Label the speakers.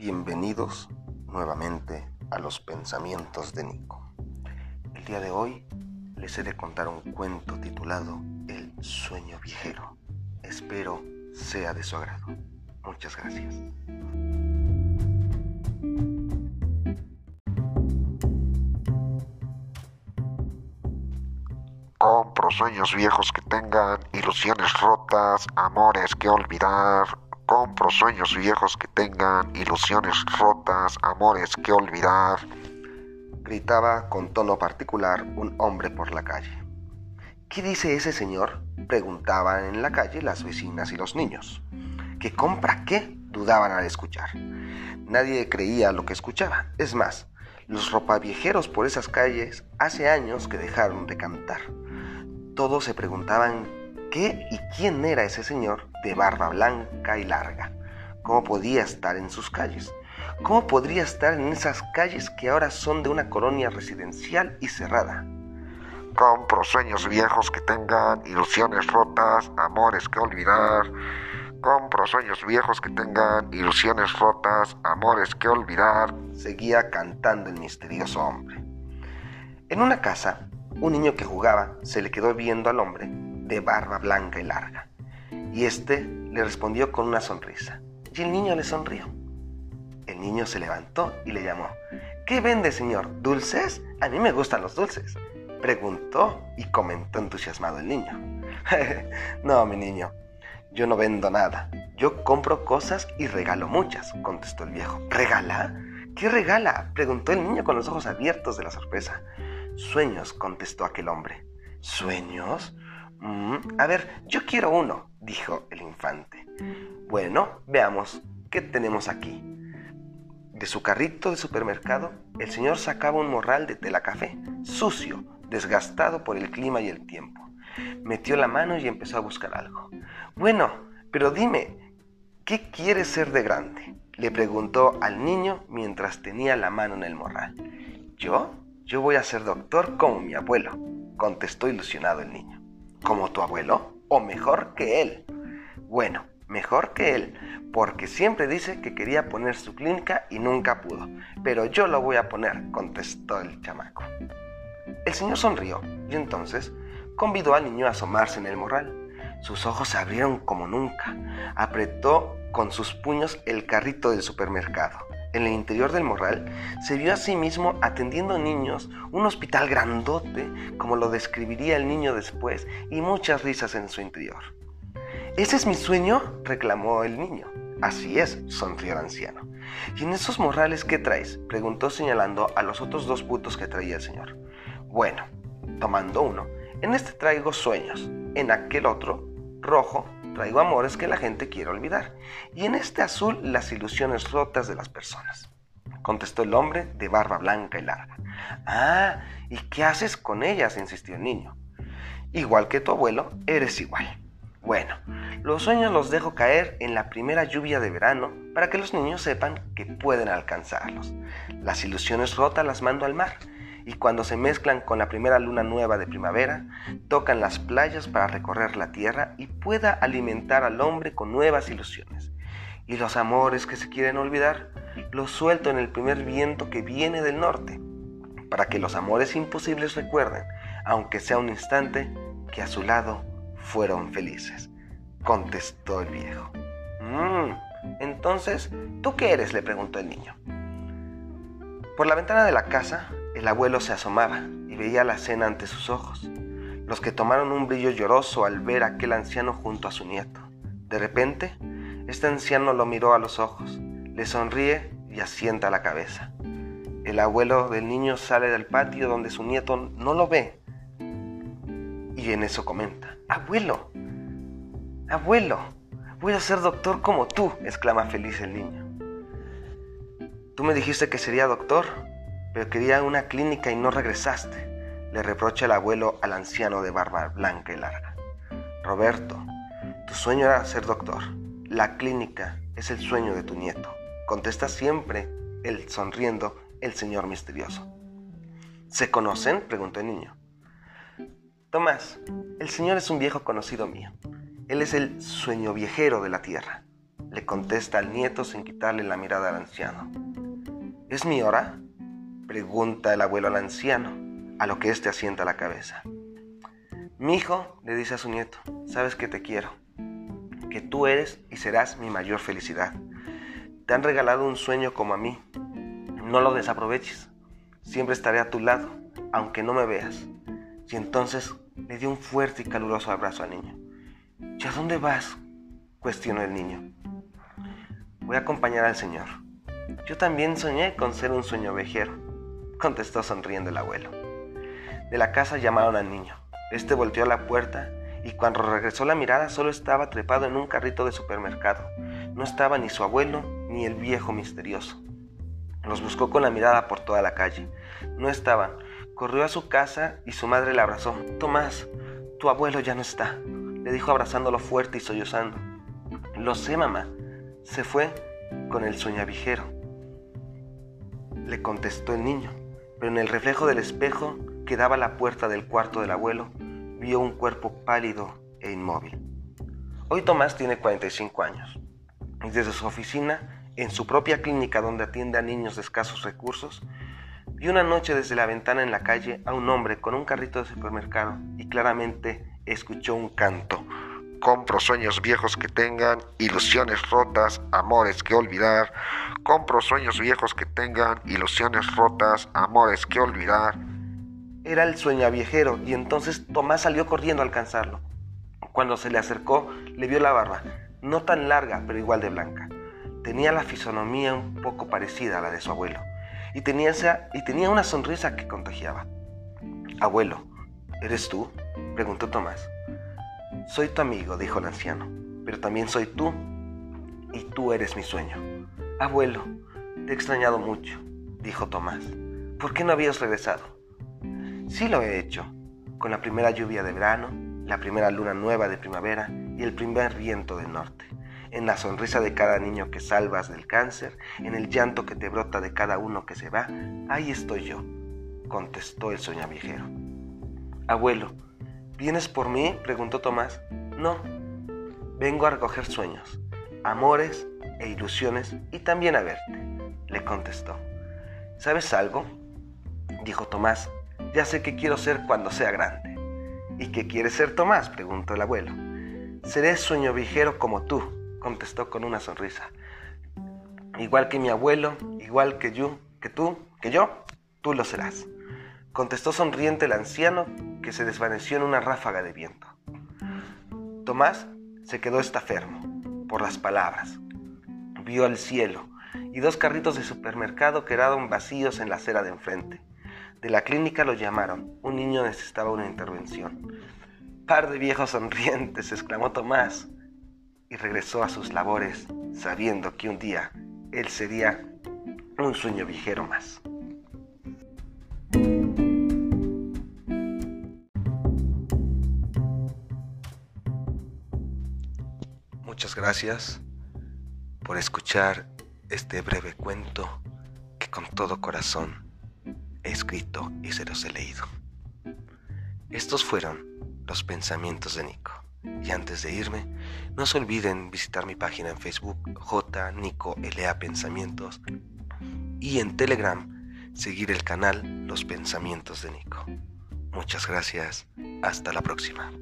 Speaker 1: Bienvenidos nuevamente a los pensamientos de Nico. El día de hoy les he de contar un cuento titulado El sueño viajero. Espero sea de su agrado. Muchas gracias.
Speaker 2: Compro sueños viejos que tengan ilusiones rotas, amores que olvidar. Compro sueños viejos que tengan ilusiones rotas, amores que olvidar.
Speaker 1: Gritaba con tono particular un hombre por la calle. ¿Qué dice ese señor? Preguntaban en la calle las vecinas y los niños. ¿Qué compra qué? Dudaban al escuchar. Nadie creía lo que escuchaba. Es más, los ropaviejeros por esas calles hace años que dejaron de cantar todos se preguntaban qué y quién era ese señor de barba blanca y larga. ¿Cómo podía estar en sus calles? ¿Cómo podría estar en esas calles que ahora son de una colonia residencial y cerrada?
Speaker 2: Compro sueños viejos que tengan ilusiones rotas, amores que olvidar. Compro sueños viejos que tengan ilusiones rotas, amores que olvidar.
Speaker 1: Seguía cantando el misterioso hombre. En una casa un niño que jugaba se le quedó viendo al hombre de barba blanca y larga, y éste le respondió con una sonrisa, y el niño le sonrió. El niño se levantó y le llamó. ¿Qué vende, señor? ¿Dulces? A mí me gustan los dulces. Preguntó y comentó entusiasmado el niño. no, mi niño, yo no vendo nada. Yo compro cosas y regalo muchas, contestó el viejo. ¿Regala? ¿Qué regala? preguntó el niño con los ojos abiertos de la sorpresa. Sueños, contestó aquel hombre. ¿Sueños? A ver, yo quiero uno, dijo el infante. Bueno, veamos, ¿qué tenemos aquí? De su carrito de supermercado, el señor sacaba un morral de tela café, sucio, desgastado por el clima y el tiempo. Metió la mano y empezó a buscar algo. Bueno, pero dime, ¿qué quieres ser de grande? Le preguntó al niño mientras tenía la mano en el morral. ¿Yo? Yo voy a ser doctor como mi abuelo, contestó ilusionado el niño. ¿Como tu abuelo? ¿O mejor que él? Bueno, mejor que él, porque siempre dice que quería poner su clínica y nunca pudo. Pero yo lo voy a poner, contestó el chamaco. El señor sonrió y entonces convidó al niño a asomarse en el morral. Sus ojos se abrieron como nunca. Apretó con sus puños el carrito del supermercado en el interior del morral, se vio a sí mismo atendiendo niños, un hospital grandote, como lo describiría el niño después, y muchas risas en su interior. ¿Ese es mi sueño? reclamó el niño. Así es, sonrió el anciano. ¿Y en esos morrales qué traes? preguntó señalando a los otros dos putos que traía el señor. Bueno, tomando uno, en este traigo sueños, en aquel otro, rojo, Traigo amores que la gente quiere olvidar. Y en este azul las ilusiones rotas de las personas. Contestó el hombre de barba blanca y larga. Ah, ¿y qué haces con ellas? insistió el niño. Igual que tu abuelo, eres igual. Bueno, los sueños los dejo caer en la primera lluvia de verano para que los niños sepan que pueden alcanzarlos. Las ilusiones rotas las mando al mar y cuando se mezclan con la primera luna nueva de primavera, tocan las playas para recorrer la tierra y pueda alimentar al hombre con nuevas ilusiones. Y los amores que se quieren olvidar, los suelto en el primer viento que viene del norte, para que los amores imposibles recuerden, aunque sea un instante, que a su lado fueron felices. Contestó el viejo. Mm, entonces, ¿tú qué eres? le preguntó el niño. Por la ventana de la casa el abuelo se asomaba y veía la cena ante sus ojos, los que tomaron un brillo lloroso al ver a aquel anciano junto a su nieto. De repente, este anciano lo miró a los ojos, le sonríe y asienta la cabeza. El abuelo del niño sale del patio donde su nieto no lo ve y en eso comenta, abuelo, abuelo, voy a ser doctor como tú, exclama feliz el niño. Tú me dijiste que sería doctor, pero quería una clínica y no regresaste, le reprocha el abuelo al anciano de barba blanca y larga. Roberto, tu sueño era ser doctor. La clínica es el sueño de tu nieto, contesta siempre, él sonriendo, el señor misterioso. ¿Se conocen? preguntó el niño. Tomás, el señor es un viejo conocido mío. Él es el sueño viejero de la tierra. le contesta al nieto sin quitarle la mirada al anciano. ¿Es mi hora? Pregunta el abuelo al anciano, a lo que éste asienta la cabeza. Mi hijo, le dice a su nieto, sabes que te quiero, que tú eres y serás mi mayor felicidad. Te han regalado un sueño como a mí. No lo desaproveches. Siempre estaré a tu lado, aunque no me veas. Y entonces le dio un fuerte y caluroso abrazo al niño. ¿Y a dónde vas? cuestionó el niño. Voy a acompañar al Señor. Yo también soñé con ser un sueño vejero, contestó sonriendo el abuelo. De la casa llamaron al niño. Este volteó a la puerta y cuando regresó la mirada solo estaba trepado en un carrito de supermercado. No estaba ni su abuelo ni el viejo misterioso. Los buscó con la mirada por toda la calle. No estaban. Corrió a su casa y su madre le abrazó. Tomás, tu abuelo ya no está, le dijo abrazándolo fuerte y sollozando. Lo sé, mamá. Se fue con el soñavijero. Le contestó el niño, pero en el reflejo del espejo que daba la puerta del cuarto del abuelo, vio un cuerpo pálido e inmóvil. Hoy Tomás tiene 45 años y desde su oficina, en su propia clínica donde atiende a niños de escasos recursos, vio una noche desde la ventana en la calle a un hombre con un carrito de supermercado y claramente escuchó un canto.
Speaker 2: Compro sueños viejos que tengan ilusiones rotas, amores que olvidar. Compro sueños viejos que tengan ilusiones rotas, amores que olvidar.
Speaker 1: Era el sueñaviejero y entonces Tomás salió corriendo a alcanzarlo. Cuando se le acercó, le vio la barba, no tan larga, pero igual de blanca. Tenía la fisonomía un poco parecida a la de su abuelo y tenía, esa, y tenía una sonrisa que contagiaba. Abuelo, ¿eres tú? preguntó Tomás. Soy tu amigo, dijo el anciano, pero también soy tú y tú eres mi sueño. Abuelo, te he extrañado mucho, dijo Tomás. ¿Por qué no habías regresado? Sí lo he hecho, con la primera lluvia de verano, la primera luna nueva de primavera y el primer viento del norte, en la sonrisa de cada niño que salvas del cáncer, en el llanto que te brota de cada uno que se va, ahí estoy yo, contestó el soñavijero. Abuelo, ¿vienes por mí? preguntó Tomás. No, vengo a recoger sueños, amores e ilusiones y también a verte, le contestó. ¿Sabes algo? dijo Tomás. Ya sé qué quiero ser cuando sea grande. ¿Y qué quieres ser Tomás? preguntó el abuelo. Seré sueño vigero como tú, contestó con una sonrisa. Igual que mi abuelo, igual que yo, que tú, que yo, tú lo serás contestó sonriente el anciano que se desvaneció en una ráfaga de viento. Tomás se quedó estafermo por las palabras. Vio el cielo y dos carritos de supermercado quedaron vacíos en la acera de enfrente. De la clínica lo llamaron. Un niño necesitaba una intervención. Par de viejos sonrientes, exclamó Tomás, y regresó a sus labores sabiendo que un día él sería un sueño vigero más. Muchas gracias por escuchar este breve cuento que con todo corazón he escrito y se los he leído. Estos fueron los pensamientos de Nico. Y antes de irme, no se olviden visitar mi página en Facebook J Nico LA Pensamientos y en Telegram seguir el canal Los Pensamientos de Nico. Muchas gracias. Hasta la próxima.